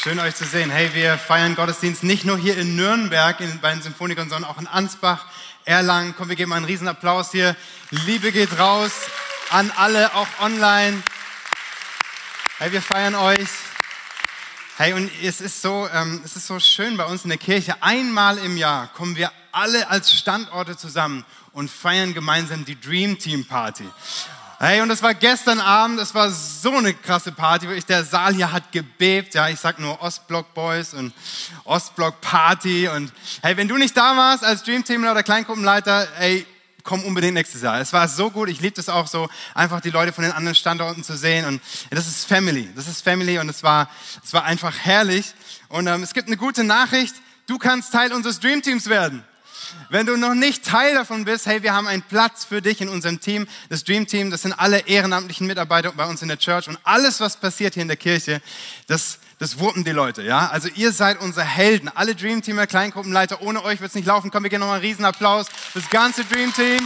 Schön euch zu sehen. Hey, wir feiern Gottesdienst nicht nur hier in Nürnberg in, bei den Symphonikern, sondern auch in Ansbach, Erlangen. Komm, wir geben einen riesen Applaus hier. Liebe geht raus an alle, auch online. Hey, wir feiern euch. Hey, und es ist so, ähm, es ist so schön bei uns in der Kirche. Einmal im Jahr kommen wir alle als Standorte zusammen und feiern gemeinsam die Dream Team Party. Hey, und das war gestern Abend, das war so eine krasse Party, wirklich der Saal hier hat gebebt, ja, ich sag nur Ostblock Boys und Ostblock Party. Und hey, wenn du nicht da warst als Dream Teamler oder Kleingruppenleiter, ey, komm unbedingt nächstes Jahr. Es war so gut, ich liebe es auch so, einfach die Leute von den anderen Standorten zu sehen. Und das ist Family, das ist Family. Und es war, es war einfach herrlich. Und ähm, es gibt eine gute Nachricht, du kannst Teil unseres Dream Teams werden. Wenn du noch nicht Teil davon bist, hey, wir haben einen Platz für dich in unserem Team, das Dream Team. Das sind alle ehrenamtlichen Mitarbeiter bei uns in der Church. Und alles, was passiert hier in der Kirche, das, das wuppen die Leute, ja. Also ihr seid unsere Helden. Alle Dream Teamer, Kleingruppenleiter. Ohne euch wird es nicht laufen. Komm, wir geben nochmal einen riesen Applaus. Das ganze Dream Team.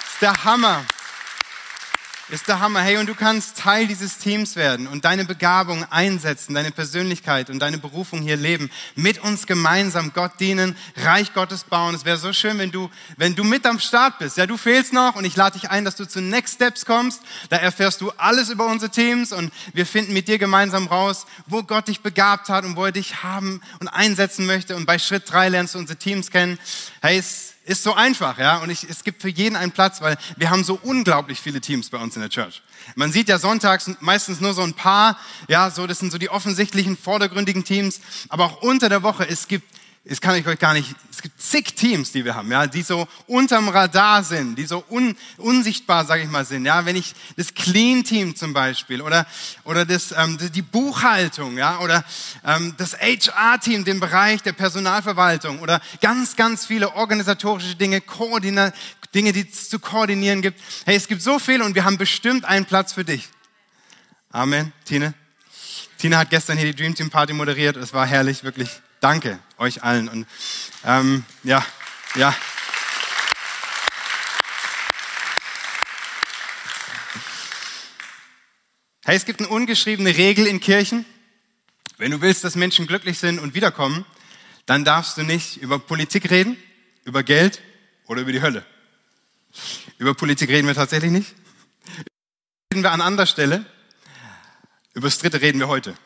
Das ist der Hammer. Ist der Hammer. Hey, und du kannst Teil dieses Teams werden und deine Begabung einsetzen, deine Persönlichkeit und deine Berufung hier leben. Mit uns gemeinsam Gott dienen, Reich Gottes bauen. Es wäre so schön, wenn du, wenn du mit am Start bist. Ja, du fehlst noch und ich lade dich ein, dass du zu Next Steps kommst. Da erfährst du alles über unsere Teams und wir finden mit dir gemeinsam raus, wo Gott dich begabt hat und wo er dich haben und einsetzen möchte. Und bei Schritt drei lernst du unsere Teams kennen. Hey, es ist so einfach, ja. Und ich, es gibt für jeden einen Platz, weil wir haben so unglaublich viele Teams bei uns in der Church. Man sieht ja sonntags meistens nur so ein paar, ja, so, das sind so die offensichtlichen, vordergründigen Teams. Aber auch unter der Woche, es gibt das kann ich euch gar nicht, es gibt zig Teams, die wir haben, ja, die so unterm Radar sind, die so un, unsichtbar, sage ich mal, sind. Ja, wenn ich das Clean Team zum Beispiel oder oder das ähm, die Buchhaltung, ja, oder ähm, das HR Team, den Bereich der Personalverwaltung oder ganz ganz viele organisatorische Dinge, Koordina Dinge, die es zu koordinieren gibt. Hey, es gibt so viel und wir haben bestimmt einen Platz für dich. Amen, Tine. Tina hat gestern hier die Dream Team Party moderiert. Es war herrlich, wirklich. Danke euch allen. Und ähm, ja, ja. Hey, es gibt eine ungeschriebene Regel in Kirchen. Wenn du willst, dass Menschen glücklich sind und wiederkommen, dann darfst du nicht über Politik reden, über Geld oder über die Hölle. Über Politik reden wir tatsächlich nicht. Reden wir an anderer Stelle. Über das Dritte reden wir heute.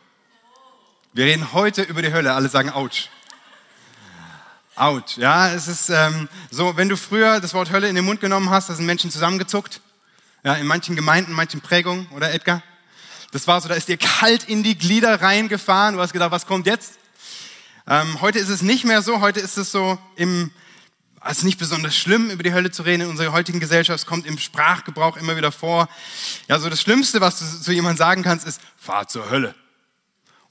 Wir reden heute über die Hölle. Alle sagen Autsch. Autsch. Ja, es ist ähm, so, wenn du früher das Wort Hölle in den Mund genommen hast, da sind Menschen zusammengezuckt. Ja, in manchen Gemeinden, manchen Prägungen, oder Edgar? Das war so, da ist dir kalt in die Glieder reingefahren. Du hast gedacht, was kommt jetzt? Ähm, heute ist es nicht mehr so. Heute ist es so im, also nicht besonders schlimm, über die Hölle zu reden in unserer heutigen Gesellschaft. Es kommt im Sprachgebrauch immer wieder vor. Ja, so das Schlimmste, was du zu jemandem sagen kannst, ist, fahr zur Hölle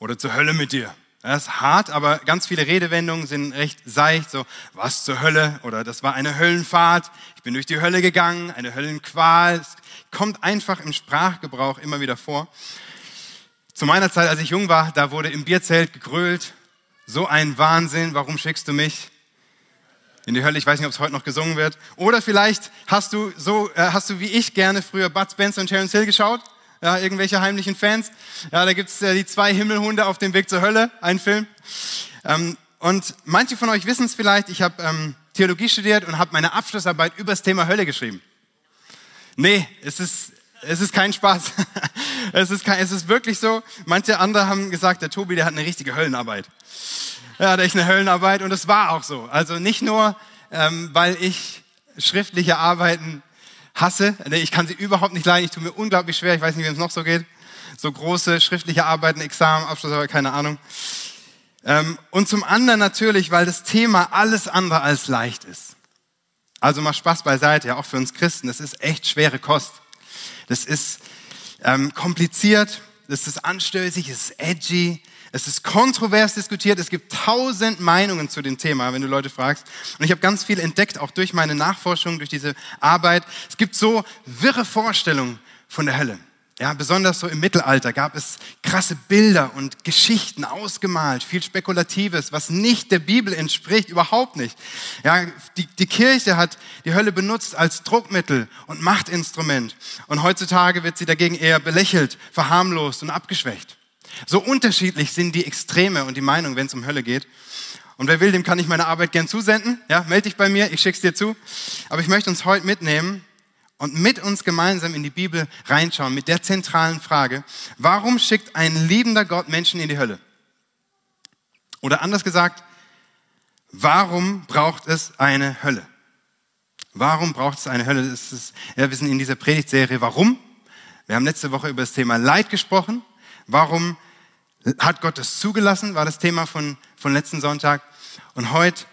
oder zur Hölle mit dir. Das ist hart, aber ganz viele Redewendungen sind recht seicht, so was zur Hölle oder das war eine Höllenfahrt, ich bin durch die Hölle gegangen, eine Höllenqual. Es kommt einfach im Sprachgebrauch immer wieder vor. Zu meiner Zeit, als ich jung war, da wurde im Bierzelt gegrölt, so ein Wahnsinn, warum schickst du mich in die Hölle? Ich weiß nicht, ob es heute noch gesungen wird. Oder vielleicht hast du so, äh, hast du wie ich gerne früher Bud Spencer und Terence Hill geschaut? Ja, irgendwelche heimlichen Fans. Ja, da gibt's äh, die zwei Himmelhunde auf dem Weg zur Hölle, ein Film. Ähm, und manche von euch wissen es vielleicht, ich habe ähm, Theologie studiert und habe meine Abschlussarbeit über das Thema Hölle geschrieben. Nee, es ist, es ist kein Spaß. es, ist kein, es ist wirklich so. Manche andere haben gesagt, der Tobi, der hat eine richtige Höllenarbeit. Ja, hat echt eine Höllenarbeit und es war auch so. Also nicht nur, ähm, weil ich schriftliche Arbeiten hasse. Ich kann sie überhaupt nicht leiden. Ich tue mir unglaublich schwer. Ich weiß nicht, wie es noch so geht. So große schriftliche Arbeiten, Examen, Abschluss, aber keine Ahnung. Ähm, und zum anderen natürlich, weil das Thema alles andere als leicht ist. Also mal Spaß beiseite, ja, auch für uns Christen. Das ist echt schwere Kost. Das ist ähm, kompliziert, das ist anstößig, es ist edgy, es ist kontrovers diskutiert. Es gibt tausend Meinungen zu dem Thema, wenn du Leute fragst. Und ich habe ganz viel entdeckt, auch durch meine Nachforschung, durch diese Arbeit. Es gibt so wirre Vorstellungen von der Hölle. Ja, besonders so im Mittelalter gab es krasse Bilder und Geschichten ausgemalt, viel Spekulatives, was nicht der Bibel entspricht, überhaupt nicht. Ja, die, die Kirche hat die Hölle benutzt als Druckmittel und Machtinstrument. Und heutzutage wird sie dagegen eher belächelt, verharmlost und abgeschwächt. So unterschiedlich sind die Extreme und die Meinung, wenn es um Hölle geht. Und wer will, dem kann ich meine Arbeit gern zusenden. Ja, melde dich bei mir, ich schick's dir zu. Aber ich möchte uns heute mitnehmen und mit uns gemeinsam in die Bibel reinschauen mit der zentralen Frage, warum schickt ein liebender Gott Menschen in die Hölle? Oder anders gesagt, warum braucht es eine Hölle? Warum braucht es eine Hölle? Ist, ja, wir sind in dieser Predigtserie Warum? Wir haben letzte Woche über das Thema Leid gesprochen. Warum hat Gott das zugelassen? War das Thema von, von letzten Sonntag. Und heute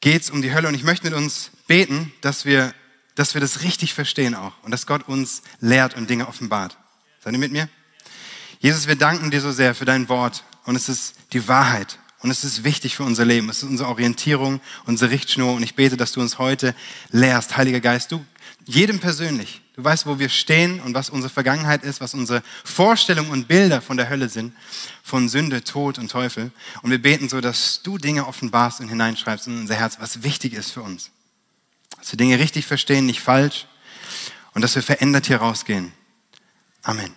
geht es um die Hölle. Und ich möchte mit uns beten, dass wir dass wir das richtig verstehen auch und dass Gott uns lehrt und Dinge offenbart. Seid ihr mit mir? Jesus, wir danken dir so sehr für dein Wort und es ist die Wahrheit und es ist wichtig für unser Leben. Es ist unsere Orientierung, unsere Richtschnur und ich bete, dass du uns heute lehrst, Heiliger Geist, du jedem persönlich. Du weißt, wo wir stehen und was unsere Vergangenheit ist, was unsere Vorstellungen und Bilder von der Hölle sind, von Sünde, Tod und Teufel. Und wir beten so, dass du Dinge offenbarst und hineinschreibst in unser Herz, was wichtig ist für uns. Dass wir Dinge richtig verstehen, nicht falsch. Und dass wir verändert hier rausgehen. Amen.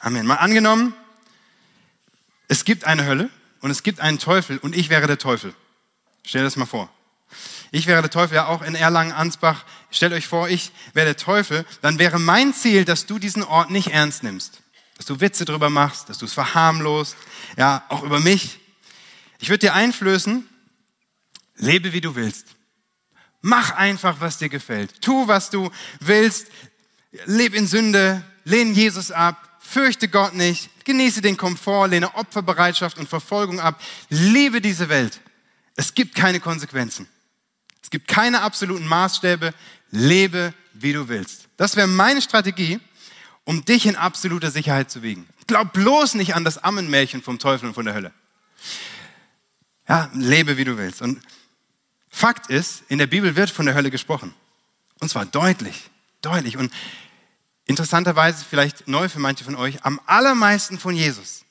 Amen. Mal angenommen, es gibt eine Hölle und es gibt einen Teufel und ich wäre der Teufel. Stell dir das mal vor. Ich wäre der Teufel, ja auch in Erlangen-Ansbach. Stellt euch vor, ich wäre der Teufel. Dann wäre mein Ziel, dass du diesen Ort nicht ernst nimmst. Dass du Witze drüber machst, dass du es verharmlost. Ja, auch über mich. Ich würde dir einflößen, lebe wie du willst. Mach einfach, was dir gefällt. Tu, was du willst. Leb in Sünde. Lehne Jesus ab. Fürchte Gott nicht. Genieße den Komfort. Lehne Opferbereitschaft und Verfolgung ab. Liebe diese Welt. Es gibt keine Konsequenzen. Es gibt keine absoluten Maßstäbe. Lebe, wie du willst. Das wäre meine Strategie, um dich in absoluter Sicherheit zu wiegen. Glaub bloß nicht an das Ammenmärchen vom Teufel und von der Hölle. Ja, lebe, wie du willst. Und Fakt ist, in der Bibel wird von der Hölle gesprochen. Und zwar deutlich, deutlich. Und interessanterweise, vielleicht neu für manche von euch, am allermeisten von Jesus.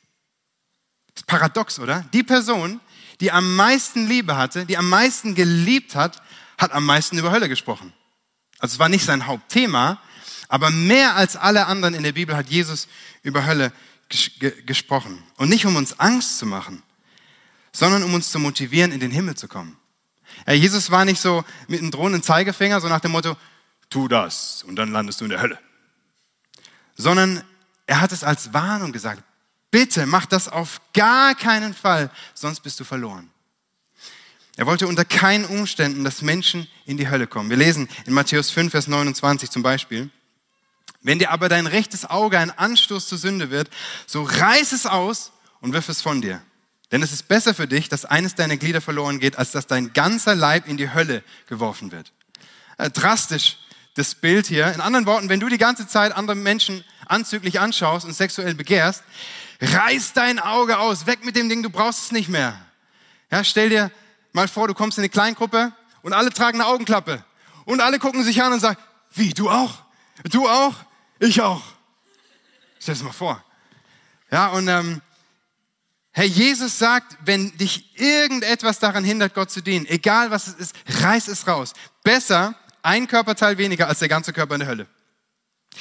Das ist paradox, oder? Die Person, die am meisten Liebe hatte, die am meisten geliebt hat, hat am meisten über Hölle gesprochen. Also es war nicht sein Hauptthema, aber mehr als alle anderen in der Bibel hat Jesus über Hölle ges gesprochen. Und nicht um uns Angst zu machen, sondern um uns zu motivieren, in den Himmel zu kommen. Ja, Jesus war nicht so mit einem drohenden Zeigefinger, so nach dem Motto, tu das und dann landest du in der Hölle. Sondern er hat es als Warnung gesagt, bitte mach das auf gar keinen Fall, sonst bist du verloren. Er wollte unter keinen Umständen, dass Menschen in die Hölle kommen. Wir lesen in Matthäus 5, Vers 29 zum Beispiel. Wenn dir aber dein rechtes Auge ein Anstoß zur Sünde wird, so reiß es aus und wirf es von dir. Denn es ist besser für dich, dass eines deiner Glieder verloren geht, als dass dein ganzer Leib in die Hölle geworfen wird. Äh, drastisch das Bild hier. In anderen Worten, wenn du die ganze Zeit andere Menschen anzüglich anschaust und sexuell begehrst, reiß dein Auge aus, weg mit dem Ding, du brauchst es nicht mehr. Ja, stell dir mal vor, du kommst in eine Kleingruppe und alle tragen eine Augenklappe und alle gucken sich an und sagen, wie, du auch? Du auch? Ich auch. Stell dir mal vor. Ja, und ähm, Herr Jesus sagt, wenn dich irgendetwas daran hindert, Gott zu dienen, egal was es ist, reiß es raus. Besser ein Körperteil weniger als der ganze Körper in der Hölle.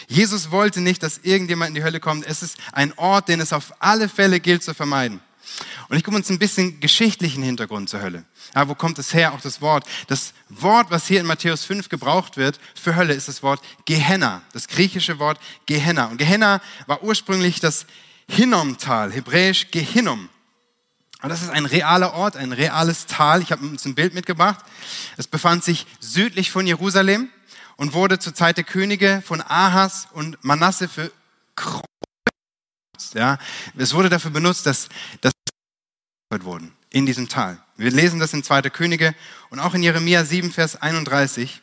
Jesus wollte nicht, dass irgendjemand in die Hölle kommt. Es ist ein Ort, den es auf alle Fälle gilt zu vermeiden. Und ich gucke uns ein bisschen geschichtlichen Hintergrund zur Hölle. Ja, wo kommt es her, auch das Wort? Das Wort, was hier in Matthäus 5 gebraucht wird für Hölle, ist das Wort Gehenna, das griechische Wort Gehenna. Und Gehenna war ursprünglich das Hinnomtal, hebräisch Gehinnom. Und das ist ein realer Ort, ein reales Tal. Ich habe uns ein Bild mitgebracht. Es befand sich südlich von Jerusalem und wurde zur Zeit der Könige von Ahas und Manasse für. Ja, es wurde dafür benutzt, dass das wurden in diesem Tal. Wir lesen das in 2. Könige und auch in Jeremia 7, Vers 31.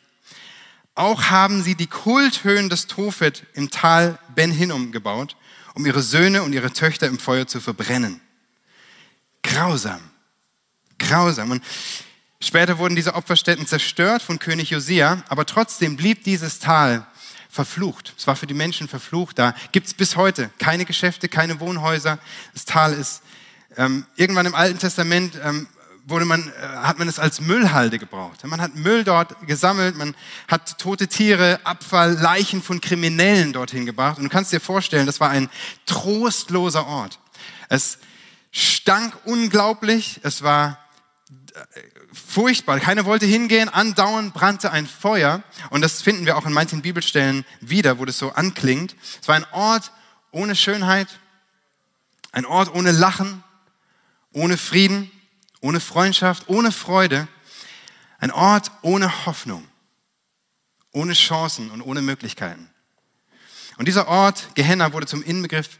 Auch haben sie die Kulthöhen des Tophet im Tal Ben Hinnom gebaut um ihre Söhne und ihre Töchter im Feuer zu verbrennen. Grausam. Grausam. Und später wurden diese Opferstätten zerstört von König Josia, aber trotzdem blieb dieses Tal verflucht. Es war für die Menschen verflucht. Da gibt es bis heute keine Geschäfte, keine Wohnhäuser. Das Tal ist ähm, irgendwann im Alten Testament ähm, wurde man, äh, hat man es als Müllhalde gebraucht. Man hat Müll dort gesammelt, man hat tote Tiere, Abfall, Leichen von Kriminellen dorthin gebracht. Und du kannst dir vorstellen, das war ein trostloser Ort. Es stank unglaublich, es war furchtbar. Keiner wollte hingehen, andauernd brannte ein Feuer. Und das finden wir auch in manchen Bibelstellen wieder, wo das so anklingt. Es war ein Ort ohne Schönheit, ein Ort ohne Lachen, ohne Frieden ohne Freundschaft, ohne Freude, ein Ort ohne Hoffnung, ohne Chancen und ohne Möglichkeiten. Und dieser Ort, Gehenna, wurde zum Inbegriff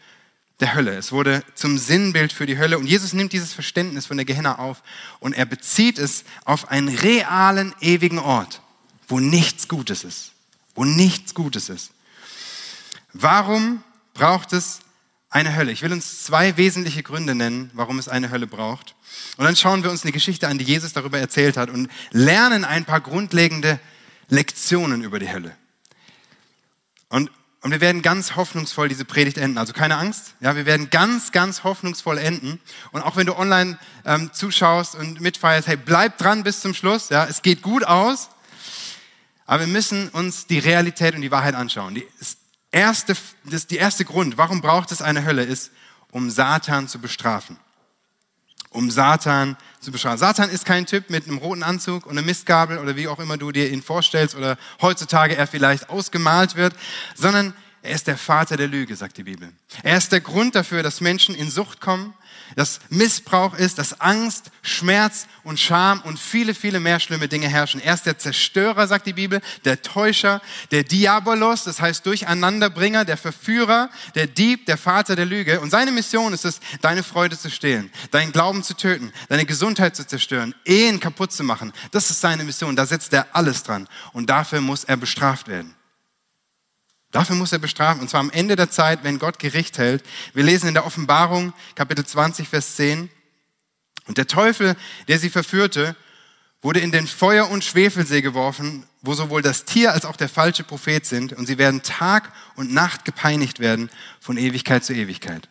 der Hölle. Es wurde zum Sinnbild für die Hölle. Und Jesus nimmt dieses Verständnis von der Gehenna auf und er bezieht es auf einen realen, ewigen Ort, wo nichts Gutes ist. Wo nichts Gutes ist. Warum braucht es eine Hölle? Ich will uns zwei wesentliche Gründe nennen, warum es eine Hölle braucht. Und dann schauen wir uns eine Geschichte an, die Jesus darüber erzählt hat und lernen ein paar grundlegende Lektionen über die Hölle. Und, und wir werden ganz hoffnungsvoll diese Predigt enden. Also keine Angst. Ja, wir werden ganz, ganz hoffnungsvoll enden. Und auch wenn du online ähm, zuschaust und mitfeierst, hey, bleib dran bis zum Schluss. Ja, es geht gut aus. Aber wir müssen uns die Realität und die Wahrheit anschauen. Die erste, das, die erste Grund, warum braucht es eine Hölle, ist, um Satan zu bestrafen um Satan zu beschreiben. Satan ist kein Typ mit einem roten Anzug und einer Mistgabel oder wie auch immer du dir ihn vorstellst oder heutzutage er vielleicht ausgemalt wird, sondern er ist der Vater der Lüge, sagt die Bibel. Er ist der Grund dafür, dass Menschen in Sucht kommen, dass Missbrauch ist, dass Angst, Schmerz und Scham und viele, viele mehr schlimme Dinge herrschen. Er ist der Zerstörer, sagt die Bibel, der Täuscher, der Diabolos, das heißt Durcheinanderbringer, der Verführer, der Dieb, der Vater der Lüge. Und seine Mission ist es, deine Freude zu stehlen, deinen Glauben zu töten, deine Gesundheit zu zerstören, Ehen kaputt zu machen. Das ist seine Mission. Da setzt er alles dran. Und dafür muss er bestraft werden. Dafür muss er bestrafen, und zwar am Ende der Zeit, wenn Gott Gericht hält. Wir lesen in der Offenbarung, Kapitel 20, Vers 10. Und der Teufel, der sie verführte, wurde in den Feuer- und Schwefelsee geworfen, wo sowohl das Tier als auch der falsche Prophet sind, und sie werden Tag und Nacht gepeinigt werden von Ewigkeit zu Ewigkeit.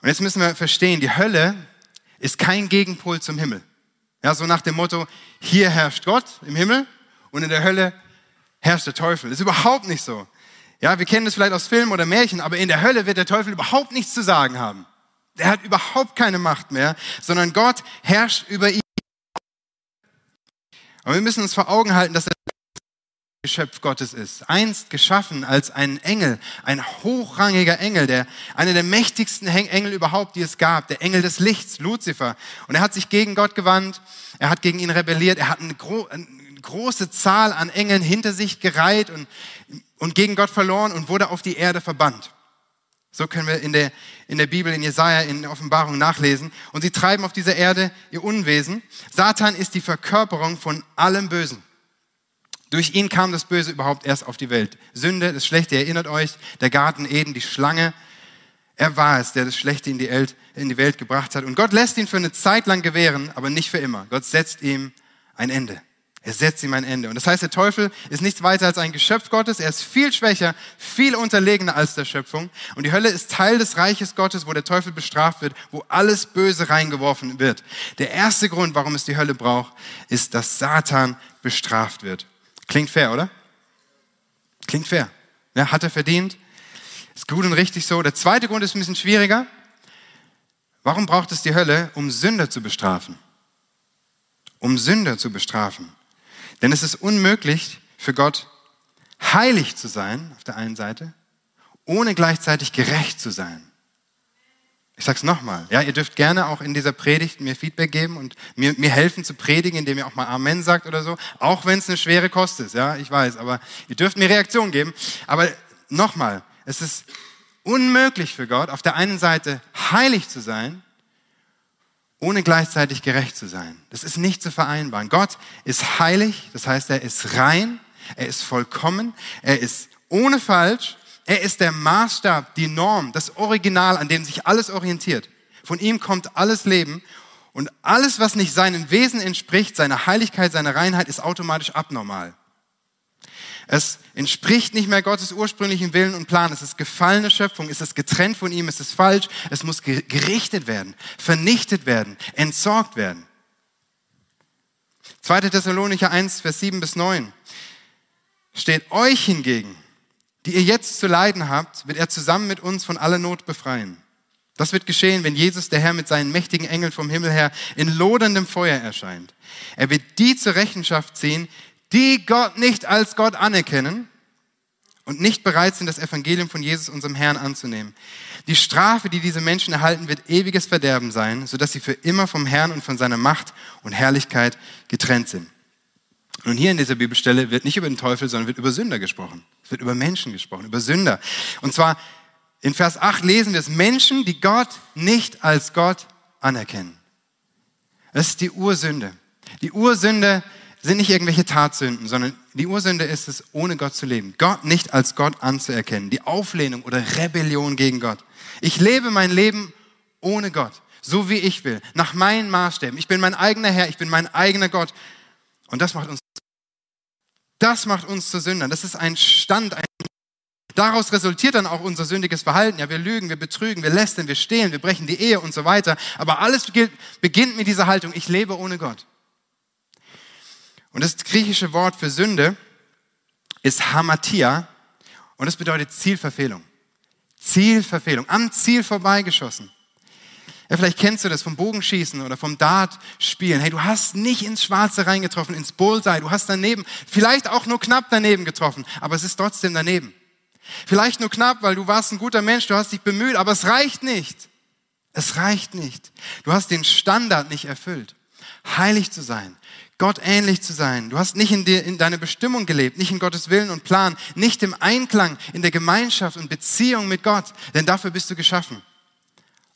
Und jetzt müssen wir verstehen, die Hölle ist kein Gegenpol zum Himmel. Ja, so nach dem Motto, hier herrscht Gott im Himmel und in der Hölle herrscht der Teufel. Ist überhaupt nicht so. Ja, wir kennen das vielleicht aus Filmen oder Märchen, aber in der Hölle wird der Teufel überhaupt nichts zu sagen haben. Er hat überhaupt keine Macht mehr, sondern Gott herrscht über ihn. Aber wir müssen uns vor Augen halten, dass er Geschöpf Gottes ist. Einst geschaffen als ein Engel, ein hochrangiger Engel, der, einer der mächtigsten Engel überhaupt, die es gab, der Engel des Lichts, Luzifer. Und er hat sich gegen Gott gewandt, er hat gegen ihn rebelliert, er hat eine, große Zahl an Engeln hinter sich gereiht und, und gegen Gott verloren und wurde auf die Erde verbannt. So können wir in der, in der Bibel, in Jesaja, in der Offenbarung nachlesen. Und sie treiben auf dieser Erde ihr Unwesen. Satan ist die Verkörperung von allem Bösen. Durch ihn kam das Böse überhaupt erst auf die Welt. Sünde, das Schlechte, erinnert euch, der Garten Eden, die Schlange. Er war es, der das Schlechte in die, Welt, in die Welt gebracht hat. Und Gott lässt ihn für eine Zeit lang gewähren, aber nicht für immer. Gott setzt ihm ein Ende. Er setzt ihm ein Ende. Und das heißt, der Teufel ist nichts weiter als ein Geschöpf Gottes. Er ist viel schwächer, viel unterlegener als der Schöpfung. Und die Hölle ist Teil des Reiches Gottes, wo der Teufel bestraft wird, wo alles Böse reingeworfen wird. Der erste Grund, warum es die Hölle braucht, ist, dass Satan bestraft wird. Klingt fair, oder? Klingt fair. Ja, hat er verdient. Ist gut und richtig so. Der zweite Grund ist ein bisschen schwieriger. Warum braucht es die Hölle? Um Sünder zu bestrafen. Um Sünder zu bestrafen. Denn es ist unmöglich für Gott, heilig zu sein, auf der einen Seite, ohne gleichzeitig gerecht zu sein. Ich sage es nochmal. Ja, ihr dürft gerne auch in dieser Predigt mir Feedback geben und mir, mir helfen zu predigen, indem ihr auch mal Amen sagt oder so. Auch wenn es eine schwere Kost ist. Ja, ich weiß. Aber ihr dürft mir Reaktion geben. Aber nochmal. Es ist unmöglich für Gott, auf der einen Seite heilig zu sein ohne gleichzeitig gerecht zu sein. Das ist nicht zu vereinbaren. Gott ist heilig, das heißt, er ist rein, er ist vollkommen, er ist ohne falsch, er ist der Maßstab, die Norm, das Original, an dem sich alles orientiert. Von ihm kommt alles Leben und alles, was nicht seinem Wesen entspricht, seiner Heiligkeit, seiner Reinheit, ist automatisch abnormal. Es entspricht nicht mehr Gottes ursprünglichen Willen und Plan. Es ist gefallene Schöpfung. Es ist getrennt von ihm. Es ist falsch. Es muss gerichtet werden, vernichtet werden, entsorgt werden. 2. Thessalonicher 1, Vers 7 bis 9 steht euch hingegen, die ihr jetzt zu leiden habt, wird er zusammen mit uns von aller Not befreien. Das wird geschehen, wenn Jesus, der Herr, mit seinen mächtigen Engeln vom Himmel her in loderndem Feuer erscheint. Er wird die zur Rechenschaft ziehen, die Gott nicht als Gott anerkennen und nicht bereit sind, das Evangelium von Jesus, unserem Herrn, anzunehmen. Die Strafe, die diese Menschen erhalten, wird ewiges Verderben sein, sodass sie für immer vom Herrn und von seiner Macht und Herrlichkeit getrennt sind. Und hier in dieser Bibelstelle wird nicht über den Teufel, sondern wird über Sünder gesprochen. Es wird über Menschen gesprochen, über Sünder. Und zwar in Vers 8 lesen wir es, Menschen, die Gott nicht als Gott anerkennen. Das ist die Ursünde. Die Ursünde sind nicht irgendwelche Tatsünden, sondern die Ursünde ist es, ohne Gott zu leben. Gott nicht als Gott anzuerkennen. Die Auflehnung oder Rebellion gegen Gott. Ich lebe mein Leben ohne Gott, so wie ich will, nach meinen Maßstäben. Ich bin mein eigener Herr, ich bin mein eigener Gott. Und das macht uns, das macht uns zu Sündern. Das ist ein Stand, ein Daraus resultiert dann auch unser sündiges Verhalten. Ja, wir lügen, wir betrügen, wir lästern, wir stehlen, wir brechen die Ehe und so weiter. Aber alles beginnt mit dieser Haltung, ich lebe ohne Gott. Und das griechische Wort für Sünde ist Hamatia und das bedeutet Zielverfehlung. Zielverfehlung, am Ziel vorbeigeschossen. Ja, vielleicht kennst du das vom Bogenschießen oder vom Dartspielen. Hey, du hast nicht ins Schwarze reingetroffen, ins Bullseye. Du hast daneben, vielleicht auch nur knapp daneben getroffen, aber es ist trotzdem daneben. Vielleicht nur knapp, weil du warst ein guter Mensch, du hast dich bemüht, aber es reicht nicht. Es reicht nicht. Du hast den Standard nicht erfüllt. Heilig zu sein, Gott ähnlich zu sein. Du hast nicht in, dir, in deine Bestimmung gelebt, nicht in Gottes Willen und Plan, nicht im Einklang, in der Gemeinschaft und Beziehung mit Gott, denn dafür bist du geschaffen.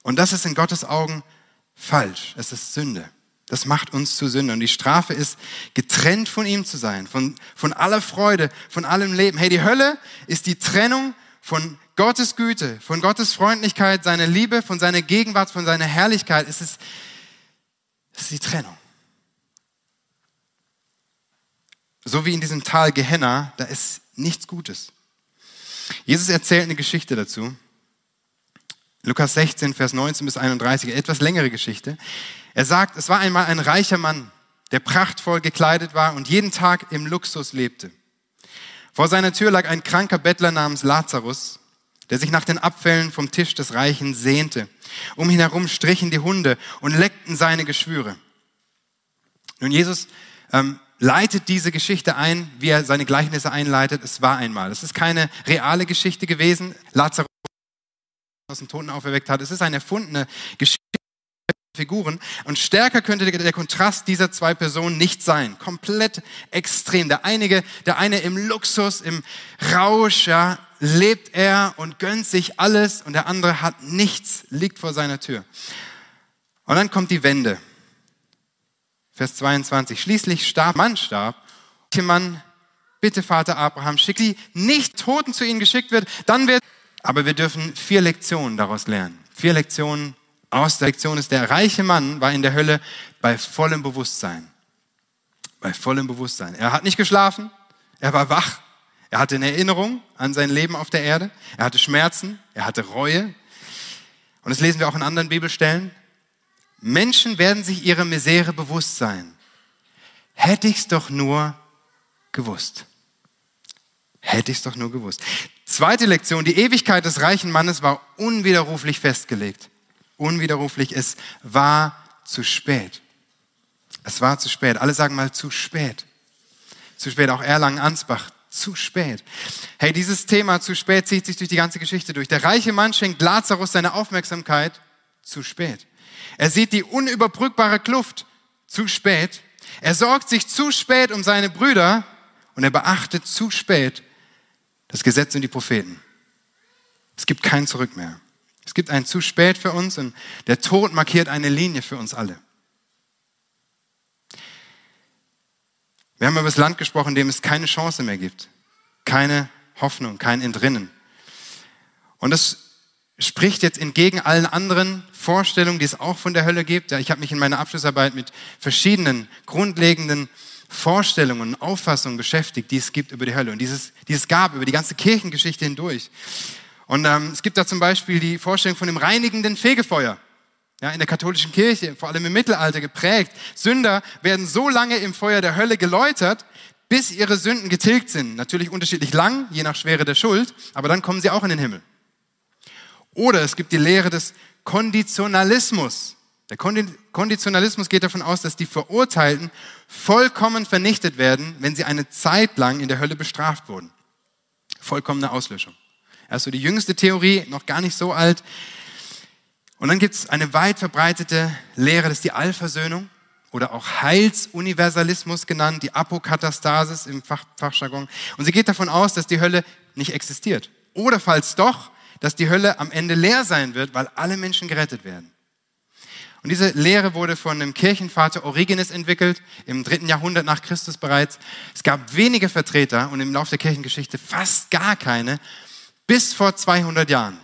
Und das ist in Gottes Augen falsch. Es ist Sünde. Das macht uns zu Sünder. Und die Strafe ist, getrennt von ihm zu sein, von, von aller Freude, von allem Leben. Hey, die Hölle ist die Trennung von Gottes Güte, von Gottes Freundlichkeit, seiner Liebe, von seiner Gegenwart, von seiner Herrlichkeit. Es ist, es ist die Trennung. So wie in diesem Tal Gehenna, da ist nichts Gutes. Jesus erzählt eine Geschichte dazu. Lukas 16, Vers 19 bis 31, etwas längere Geschichte. Er sagt, es war einmal ein reicher Mann, der prachtvoll gekleidet war und jeden Tag im Luxus lebte. Vor seiner Tür lag ein kranker Bettler namens Lazarus, der sich nach den Abfällen vom Tisch des Reichen sehnte. Um ihn herum strichen die Hunde und leckten seine Geschwüre. Nun, Jesus ähm, leitet diese Geschichte ein, wie er seine Gleichnisse einleitet. Es war einmal. Es ist keine reale Geschichte gewesen. Lazarus aus dem Toten auferweckt hat. Es ist eine erfundene Geschichte Figuren. Und stärker könnte der Kontrast dieser zwei Personen nicht sein. Komplett extrem. Der einige, der eine im Luxus, im Rausch, ja, lebt er und gönnt sich alles und der andere hat nichts, liegt vor seiner Tür. Und dann kommt die Wende. Vers 22. Schließlich starb, Mann starb. Mann, bitte Vater Abraham, schick sie nicht Toten zu ihnen geschickt wird, dann wird, aber wir dürfen vier Lektionen daraus lernen. Vier Lektionen aus der Lektion ist, der reiche Mann war in der Hölle bei vollem Bewusstsein. Bei vollem Bewusstsein. Er hat nicht geschlafen, er war wach, er hatte eine Erinnerung an sein Leben auf der Erde, er hatte Schmerzen, er hatte Reue. Und das lesen wir auch in anderen Bibelstellen. Menschen werden sich ihrer Misere bewusst sein. Hätte ich's doch nur gewusst. Hätte ich's doch nur gewusst. Zweite Lektion, die Ewigkeit des reichen Mannes war unwiderruflich festgelegt unwiderruflich, es war zu spät. Es war zu spät. Alle sagen mal zu spät. Zu spät. Auch Erlangen-Ansbach. Zu spät. Hey, dieses Thema zu spät zieht sich durch die ganze Geschichte durch. Der reiche Mann schenkt Lazarus seine Aufmerksamkeit zu spät. Er sieht die unüberbrückbare Kluft zu spät. Er sorgt sich zu spät um seine Brüder und er beachtet zu spät das Gesetz und die Propheten. Es gibt kein Zurück mehr. Es gibt ein zu spät für uns und der Tod markiert eine Linie für uns alle. Wir haben über das Land gesprochen, in dem es keine Chance mehr gibt. Keine Hoffnung, kein Entrinnen. Und das spricht jetzt entgegen allen anderen Vorstellungen, die es auch von der Hölle gibt. Ja, ich habe mich in meiner Abschlussarbeit mit verschiedenen grundlegenden Vorstellungen und Auffassungen beschäftigt, die es gibt über die Hölle und dieses, dieses gab über die ganze Kirchengeschichte hindurch. Und ähm, es gibt da zum Beispiel die Vorstellung von dem reinigenden Fegefeuer. Ja, in der katholischen Kirche, vor allem im Mittelalter geprägt. Sünder werden so lange im Feuer der Hölle geläutert, bis ihre Sünden getilgt sind. Natürlich unterschiedlich lang, je nach Schwere der Schuld, aber dann kommen sie auch in den Himmel. Oder es gibt die Lehre des Konditionalismus. Der Konditionalismus geht davon aus, dass die Verurteilten vollkommen vernichtet werden, wenn sie eine Zeit lang in der Hölle bestraft wurden. Vollkommene Auslöschung. Also die jüngste Theorie, noch gar nicht so alt. Und dann gibt es eine weit verbreitete Lehre, das ist die Allversöhnung oder auch Heilsuniversalismus genannt, die Apokatastasis im Fach, Fachjargon. Und sie geht davon aus, dass die Hölle nicht existiert. Oder falls doch, dass die Hölle am Ende leer sein wird, weil alle Menschen gerettet werden. Und diese Lehre wurde von dem Kirchenvater Origenes entwickelt, im dritten Jahrhundert nach Christus bereits. Es gab wenige Vertreter und im Laufe der Kirchengeschichte fast gar keine, bis vor 200 Jahren.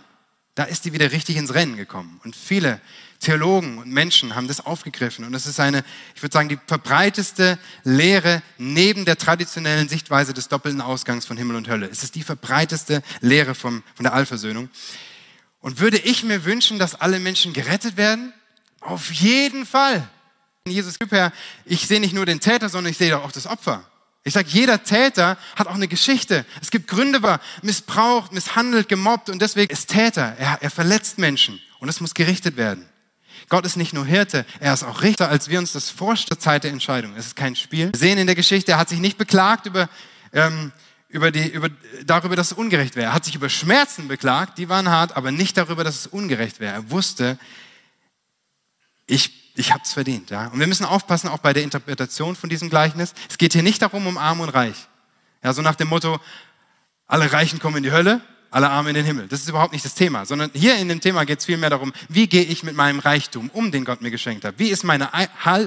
Da ist die wieder richtig ins Rennen gekommen. Und viele Theologen und Menschen haben das aufgegriffen. Und es ist eine, ich würde sagen, die verbreiteste Lehre neben der traditionellen Sichtweise des doppelten Ausgangs von Himmel und Hölle. Es ist die verbreiteste Lehre vom, von der Allversöhnung. Und würde ich mir wünschen, dass alle Menschen gerettet werden? Auf jeden Fall. Jesus Herr, ich sehe nicht nur den Täter, sondern ich sehe auch das Opfer. Ich sage, jeder Täter hat auch eine Geschichte. Es gibt Gründe, war missbraucht, misshandelt, gemobbt und deswegen ist Täter. Er, er verletzt Menschen und es muss gerichtet werden. Gott ist nicht nur Hirte, er ist auch Richter, als wir uns das vorstellen, Zeit der Entscheidung. Es ist kein Spiel. Wir sehen in der Geschichte, er hat sich nicht beklagt über, ähm, über die, über, darüber, dass es ungerecht wäre. Er hat sich über Schmerzen beklagt, die waren hart, aber nicht darüber, dass es ungerecht wäre. Er wusste, ich, ich habe es verdient. Ja? Und wir müssen aufpassen, auch bei der Interpretation von diesem Gleichnis. Es geht hier nicht darum, um arm und reich. Ja, so nach dem Motto, alle Reichen kommen in die Hölle, alle Arme in den Himmel. Das ist überhaupt nicht das Thema, sondern hier in dem Thema geht es vielmehr darum, wie gehe ich mit meinem Reichtum um, den Gott mir geschenkt hat? Wie ist meine,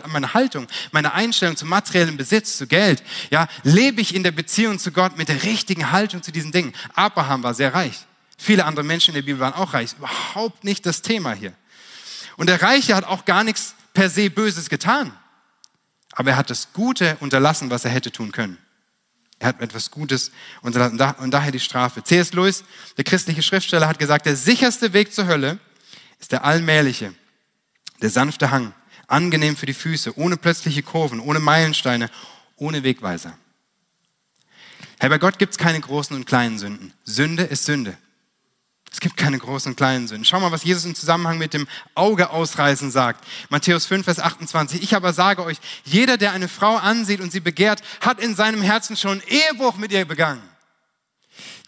meine Haltung, meine Einstellung zum materiellen Besitz, zu Geld? Ja, lebe ich in der Beziehung zu Gott mit der richtigen Haltung zu diesen Dingen? Abraham war sehr reich. Viele andere Menschen in der Bibel waren auch reich. Überhaupt nicht das Thema hier. Und der Reiche hat auch gar nichts per se Böses getan. Aber er hat das Gute unterlassen, was er hätte tun können. Er hat etwas Gutes unterlassen und daher die Strafe. C.S. Lewis, der christliche Schriftsteller, hat gesagt, der sicherste Weg zur Hölle ist der allmähliche, der sanfte Hang, angenehm für die Füße, ohne plötzliche Kurven, ohne Meilensteine, ohne Wegweiser. Herr, bei Gott gibt es keine großen und kleinen Sünden. Sünde ist Sünde. Es gibt keine großen und kleinen Sünden. Schau mal, was Jesus im Zusammenhang mit dem Auge ausreißen sagt. Matthäus 5, Vers 28. Ich aber sage euch, jeder, der eine Frau ansieht und sie begehrt, hat in seinem Herzen schon Ehebruch mit ihr begangen.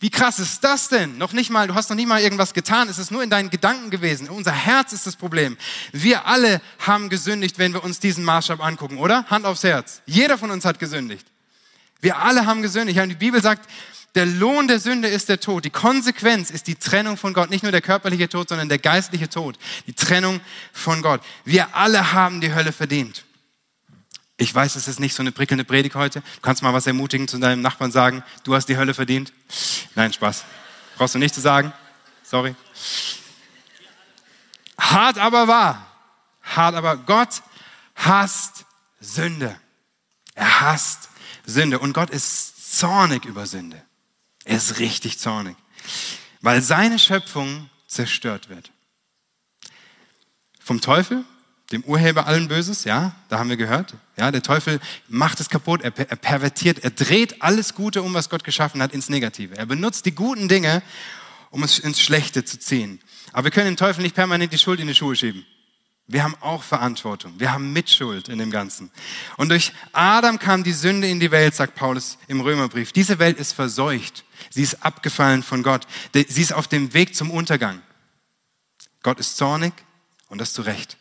Wie krass ist das denn? Noch nicht mal, du hast noch nicht mal irgendwas getan, es ist nur in deinen Gedanken gewesen. Unser Herz ist das Problem. Wir alle haben gesündigt, wenn wir uns diesen Maßstab angucken, oder? Hand aufs Herz. Jeder von uns hat gesündigt. Wir alle haben gesündigt. Die Bibel sagt, der Lohn der Sünde ist der Tod. Die Konsequenz ist die Trennung von Gott. Nicht nur der körperliche Tod, sondern der geistliche Tod. Die Trennung von Gott. Wir alle haben die Hölle verdient. Ich weiß, es ist nicht so eine prickelnde Predigt heute. Du kannst mal was ermutigen zu deinem Nachbarn sagen. Du hast die Hölle verdient. Nein, Spaß. Brauchst du nicht zu sagen. Sorry. Hart aber wahr. Hart aber Gott hasst Sünde. Er hasst Sünde. Und Gott ist zornig über Sünde. Er ist richtig zornig, weil seine Schöpfung zerstört wird. Vom Teufel, dem Urheber allen Böses, ja, da haben wir gehört. Ja, der Teufel macht es kaputt, er, er pervertiert, er dreht alles Gute um, was Gott geschaffen hat, ins Negative. Er benutzt die guten Dinge, um es ins Schlechte zu ziehen. Aber wir können dem Teufel nicht permanent die Schuld in die Schuhe schieben. Wir haben auch Verantwortung. Wir haben Mitschuld in dem Ganzen. Und durch Adam kam die Sünde in die Welt, sagt Paulus im Römerbrief. Diese Welt ist verseucht. Sie ist abgefallen von Gott. Sie ist auf dem Weg zum Untergang. Gott ist zornig und das zu Recht.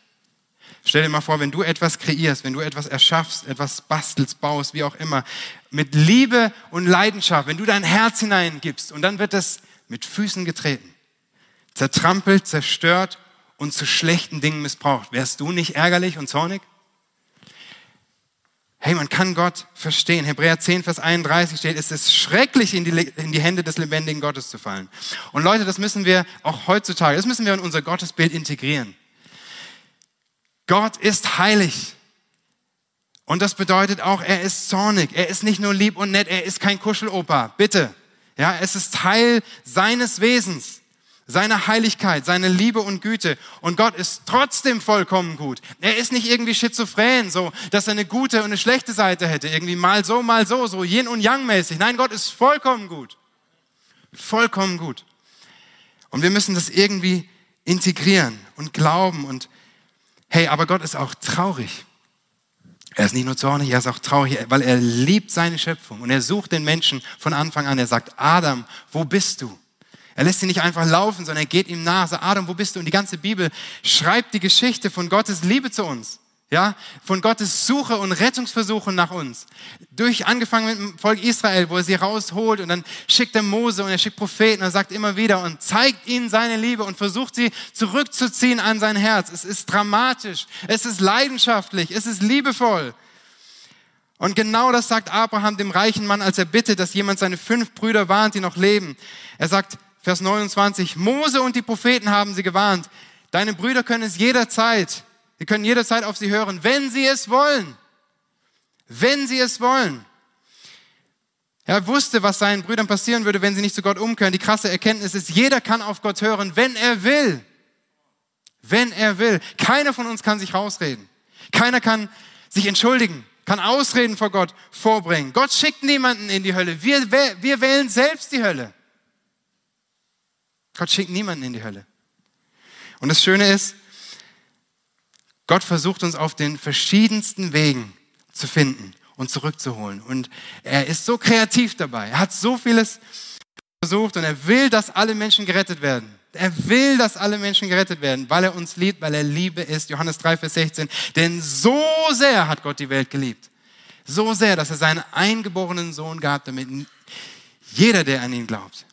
Stell dir mal vor, wenn du etwas kreierst, wenn du etwas erschaffst, etwas bastelst, baust, wie auch immer, mit Liebe und Leidenschaft, wenn du dein Herz hineingibst und dann wird es mit Füßen getreten, zertrampelt, zerstört und zu schlechten Dingen missbraucht. Wärst du nicht ärgerlich und zornig? Hey, man kann Gott verstehen. Hebräer 10, Vers 31 steht, es ist schrecklich, in die, in die Hände des lebendigen Gottes zu fallen. Und Leute, das müssen wir auch heutzutage, das müssen wir in unser Gottesbild integrieren. Gott ist heilig. Und das bedeutet auch, er ist zornig. Er ist nicht nur lieb und nett, er ist kein Kuscheloper. Bitte. Ja, es ist Teil seines Wesens, seiner Heiligkeit, seiner Liebe und Güte. Und Gott ist trotzdem vollkommen gut. Er ist nicht irgendwie schizophren, so, dass er eine gute und eine schlechte Seite hätte. Irgendwie mal so, mal so, so Yin und Yang mäßig. Nein, Gott ist vollkommen gut. Vollkommen gut. Und wir müssen das irgendwie integrieren und glauben und hey, aber Gott ist auch traurig. Er ist nicht nur zornig, er ist auch traurig, weil er liebt seine Schöpfung und er sucht den Menschen von Anfang an. Er sagt, Adam, wo bist du? Er lässt ihn nicht einfach laufen, sondern er geht ihm nach, sagt, Adam, wo bist du? Und die ganze Bibel schreibt die Geschichte von Gottes Liebe zu uns. Ja, von Gottes Suche und Rettungsversuche nach uns. Durch, angefangen mit dem Volk Israel, wo er sie rausholt und dann schickt er Mose und er schickt Propheten und sagt immer wieder und zeigt ihnen seine Liebe und versucht sie zurückzuziehen an sein Herz. Es ist dramatisch, es ist leidenschaftlich, es ist liebevoll. Und genau das sagt Abraham dem reichen Mann, als er bittet, dass jemand seine fünf Brüder warnt, die noch leben. Er sagt, Vers 29, Mose und die Propheten haben sie gewarnt. Deine Brüder können es jederzeit Sie können jederzeit auf sie hören, wenn sie es wollen. Wenn sie es wollen. Er wusste, was seinen Brüdern passieren würde, wenn sie nicht zu Gott umkehren. Die krasse Erkenntnis ist, jeder kann auf Gott hören, wenn er will. Wenn er will. Keiner von uns kann sich rausreden. Keiner kann sich entschuldigen, kann Ausreden vor Gott vorbringen. Gott schickt niemanden in die Hölle. Wir, wir wählen selbst die Hölle. Gott schickt niemanden in die Hölle. Und das Schöne ist, Gott versucht uns auf den verschiedensten Wegen zu finden und zurückzuholen. Und er ist so kreativ dabei. Er hat so vieles versucht und er will, dass alle Menschen gerettet werden. Er will, dass alle Menschen gerettet werden, weil er uns liebt, weil er Liebe ist. Johannes 3, Vers 16. Denn so sehr hat Gott die Welt geliebt. So sehr, dass er seinen eingeborenen Sohn gab, damit jeder, der an ihn glaubt,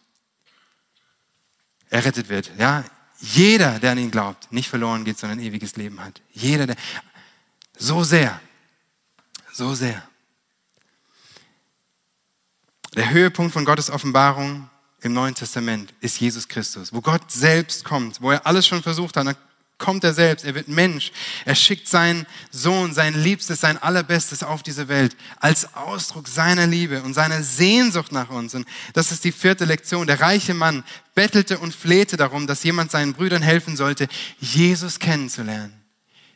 errettet wird. Ja, jeder, der an ihn glaubt, nicht verloren geht, sondern ein ewiges Leben hat. Jeder, der, so sehr, so sehr. Der Höhepunkt von Gottes Offenbarung im Neuen Testament ist Jesus Christus, wo Gott selbst kommt, wo er alles schon versucht hat kommt er selbst, er wird Mensch, er schickt seinen Sohn, sein Liebstes, sein Allerbestes auf diese Welt als Ausdruck seiner Liebe und seiner Sehnsucht nach uns. Und das ist die vierte Lektion. Der reiche Mann bettelte und flehte darum, dass jemand seinen Brüdern helfen sollte, Jesus kennenzulernen.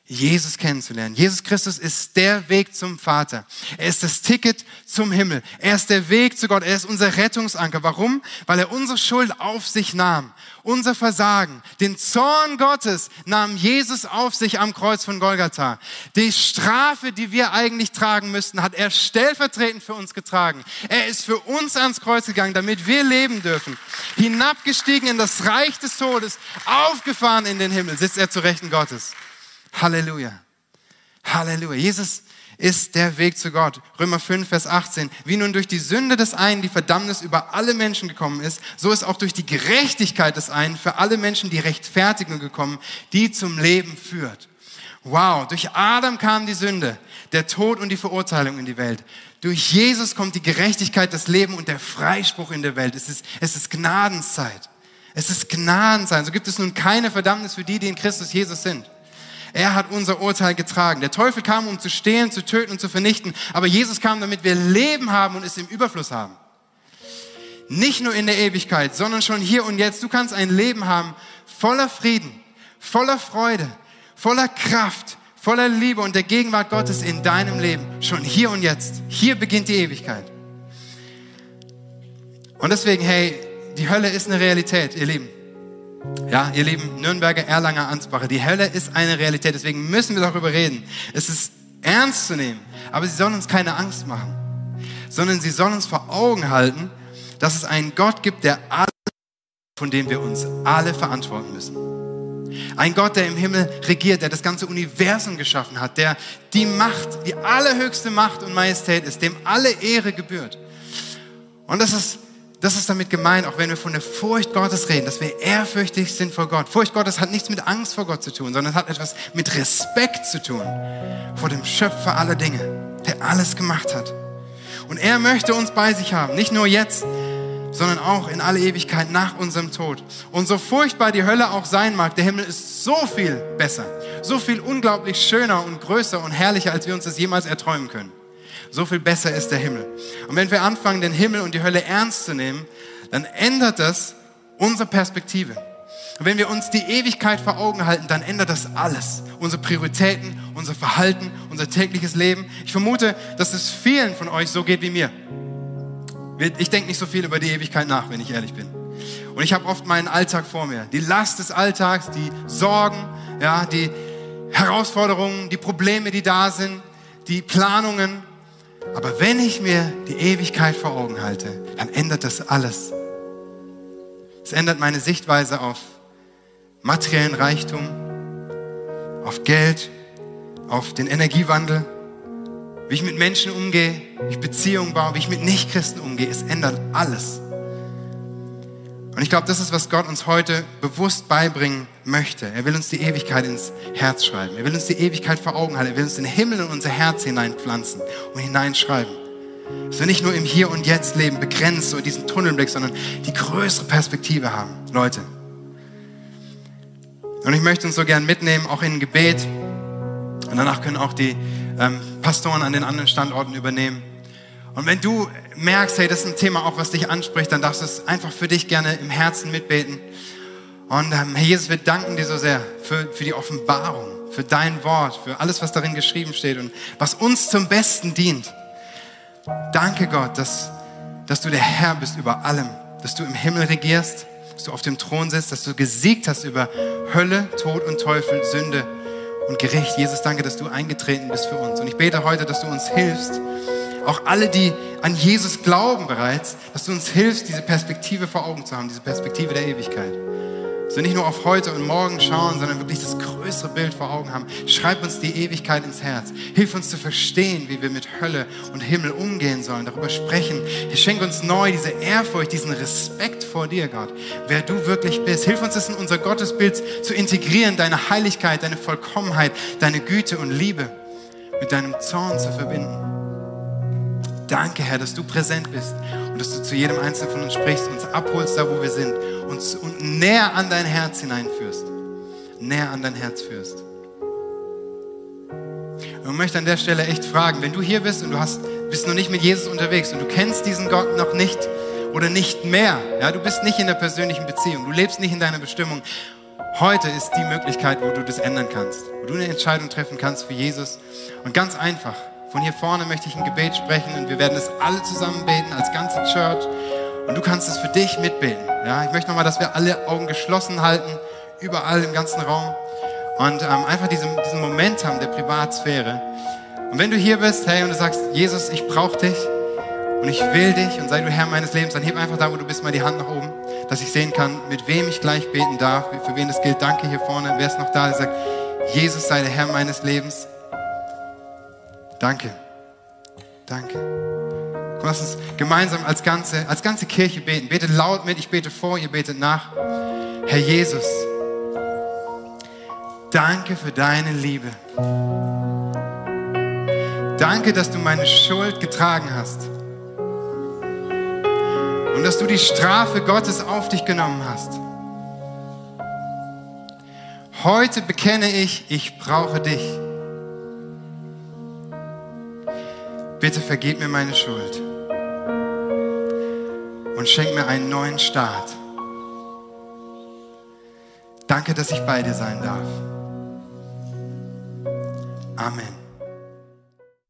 Jesus kennenzulernen. Jesus Christus ist der Weg zum Vater. Er ist das Ticket zum Himmel. Er ist der Weg zu Gott. Er ist unser Rettungsanker. Warum? Weil er unsere Schuld auf sich nahm. Unser Versagen. Den Zorn Gottes nahm Jesus auf sich am Kreuz von Golgatha. Die Strafe, die wir eigentlich tragen müssten, hat er stellvertretend für uns getragen. Er ist für uns ans Kreuz gegangen, damit wir leben dürfen. Hinabgestiegen in das Reich des Todes, aufgefahren in den Himmel, sitzt er zu Rechten Gottes. Halleluja. Halleluja. Jesus ist der Weg zu Gott. Römer 5, Vers 18. Wie nun durch die Sünde des einen die Verdammnis über alle Menschen gekommen ist, so ist auch durch die Gerechtigkeit des einen für alle Menschen die Rechtfertigung gekommen, die zum Leben führt. Wow, durch Adam kam die Sünde, der Tod und die Verurteilung in die Welt. Durch Jesus kommt die Gerechtigkeit, das Leben und der Freispruch in der Welt. Es ist, es ist Gnadenszeit. Es ist Gnadenzeit. So gibt es nun keine Verdammnis für die, die in Christus Jesus sind. Er hat unser Urteil getragen. Der Teufel kam, um zu stehlen, zu töten und zu vernichten. Aber Jesus kam, damit wir Leben haben und es im Überfluss haben. Nicht nur in der Ewigkeit, sondern schon hier und jetzt. Du kannst ein Leben haben voller Frieden, voller Freude, voller Kraft, voller Liebe und der Gegenwart Gottes in deinem Leben. Schon hier und jetzt. Hier beginnt die Ewigkeit. Und deswegen, hey, die Hölle ist eine Realität, ihr Lieben. Ja, ihr lieben Nürnberger, Erlanger, Ansbacher, die Hölle ist eine Realität, deswegen müssen wir darüber reden. Es ist ernst zu nehmen, aber sie sollen uns keine Angst machen, sondern sie sollen uns vor Augen halten, dass es einen Gott gibt, der alles, von dem wir uns alle verantworten müssen. Ein Gott, der im Himmel regiert, der das ganze Universum geschaffen hat, der die Macht, die allerhöchste Macht und Majestät ist, dem alle Ehre gebührt. Und das ist das ist damit gemeint, auch wenn wir von der Furcht Gottes reden, dass wir ehrfürchtig sind vor Gott. Furcht Gottes hat nichts mit Angst vor Gott zu tun, sondern hat etwas mit Respekt zu tun vor dem Schöpfer aller Dinge, der alles gemacht hat. Und er möchte uns bei sich haben, nicht nur jetzt, sondern auch in alle Ewigkeit nach unserem Tod. Und so furchtbar die Hölle auch sein mag, der Himmel ist so viel besser, so viel unglaublich schöner und größer und herrlicher, als wir uns das jemals erträumen können. So viel besser ist der Himmel. Und wenn wir anfangen, den Himmel und die Hölle ernst zu nehmen, dann ändert das unsere Perspektive. Und wenn wir uns die Ewigkeit vor Augen halten, dann ändert das alles. Unsere Prioritäten, unser Verhalten, unser tägliches Leben. Ich vermute, dass es vielen von euch so geht wie mir. Ich denke nicht so viel über die Ewigkeit nach, wenn ich ehrlich bin. Und ich habe oft meinen Alltag vor mir. Die Last des Alltags, die Sorgen, ja, die Herausforderungen, die Probleme, die da sind, die Planungen. Aber wenn ich mir die Ewigkeit vor Augen halte, dann ändert das alles. Es ändert meine Sichtweise auf materiellen Reichtum, auf Geld, auf den Energiewandel, wie ich mit Menschen umgehe, wie ich Beziehungen baue, wie ich mit Nichtchristen umgehe. Es ändert alles. Und ich glaube, das ist, was Gott uns heute bewusst beibringen möchte. Er will uns die Ewigkeit ins Herz schreiben. Er will uns die Ewigkeit vor Augen halten. Er will uns den Himmel in unser Herz hineinpflanzen und hineinschreiben. Dass wir nicht nur im Hier und Jetzt leben, begrenzt so diesen Tunnelblick, sondern die größere Perspektive haben. Leute. Und ich möchte uns so gern mitnehmen, auch in ein Gebet. Und danach können auch die ähm, Pastoren an den anderen Standorten übernehmen. Und wenn du merkst, hey, das ist ein Thema auch, was dich anspricht, dann darfst du es einfach für dich gerne im Herzen mitbeten. Und ähm, Herr Jesus, wir danken dir so sehr für, für die Offenbarung, für dein Wort, für alles, was darin geschrieben steht und was uns zum Besten dient. Danke Gott, dass, dass du der Herr bist über allem, dass du im Himmel regierst, dass du auf dem Thron sitzt, dass du gesiegt hast über Hölle, Tod und Teufel, Sünde und Gericht. Jesus, danke, dass du eingetreten bist für uns. Und ich bete heute, dass du uns hilfst, auch alle, die an Jesus glauben bereits, dass du uns hilfst, diese Perspektive vor Augen zu haben, diese Perspektive der Ewigkeit. Dass wir nicht nur auf heute und morgen schauen, sondern wirklich das größere Bild vor Augen haben. Schreib uns die Ewigkeit ins Herz. Hilf uns zu verstehen, wie wir mit Hölle und Himmel umgehen sollen, darüber sprechen. Schenk uns neu diese Ehrfurcht, diesen Respekt vor dir, Gott, wer du wirklich bist. Hilf uns, das in unser Gottesbild zu integrieren, deine Heiligkeit, deine Vollkommenheit, deine Güte und Liebe mit deinem Zorn zu verbinden. Danke, Herr, dass du präsent bist und dass du zu jedem Einzelnen von uns sprichst, uns abholst da, wo wir sind und, und näher an dein Herz hineinführst. Näher an dein Herz führst. Und ich möchte an der Stelle echt fragen, wenn du hier bist und du hast, bist noch nicht mit Jesus unterwegs und du kennst diesen Gott noch nicht oder nicht mehr, ja, du bist nicht in der persönlichen Beziehung, du lebst nicht in deiner Bestimmung, heute ist die Möglichkeit, wo du das ändern kannst, wo du eine Entscheidung treffen kannst für Jesus. Und ganz einfach, von hier vorne möchte ich ein Gebet sprechen und wir werden es alle zusammen beten als ganze Church. Und du kannst es für dich mitbeten. Ja, ich möchte nochmal, dass wir alle Augen geschlossen halten, überall im ganzen Raum. Und ähm, einfach diesen, diesen Moment haben der Privatsphäre. Und wenn du hier bist, hey, und du sagst, Jesus, ich brauche dich und ich will dich und sei du Herr meines Lebens, dann heb einfach da, wo du bist, mal die Hand nach oben, dass ich sehen kann, mit wem ich gleich beten darf, für wen das gilt. Danke hier vorne. Wer ist noch da, der sagt, Jesus sei der Herr meines Lebens. Danke. Danke. Komm, lass uns gemeinsam als ganze, als ganze Kirche beten. Betet laut mit, ich bete vor, ihr betet nach. Herr Jesus, danke für deine Liebe. Danke, dass du meine Schuld getragen hast. Und dass du die Strafe Gottes auf dich genommen hast. Heute bekenne ich, ich brauche dich. Bitte vergib mir meine Schuld und schenk mir einen neuen Start. Danke, dass ich bei dir sein darf. Amen.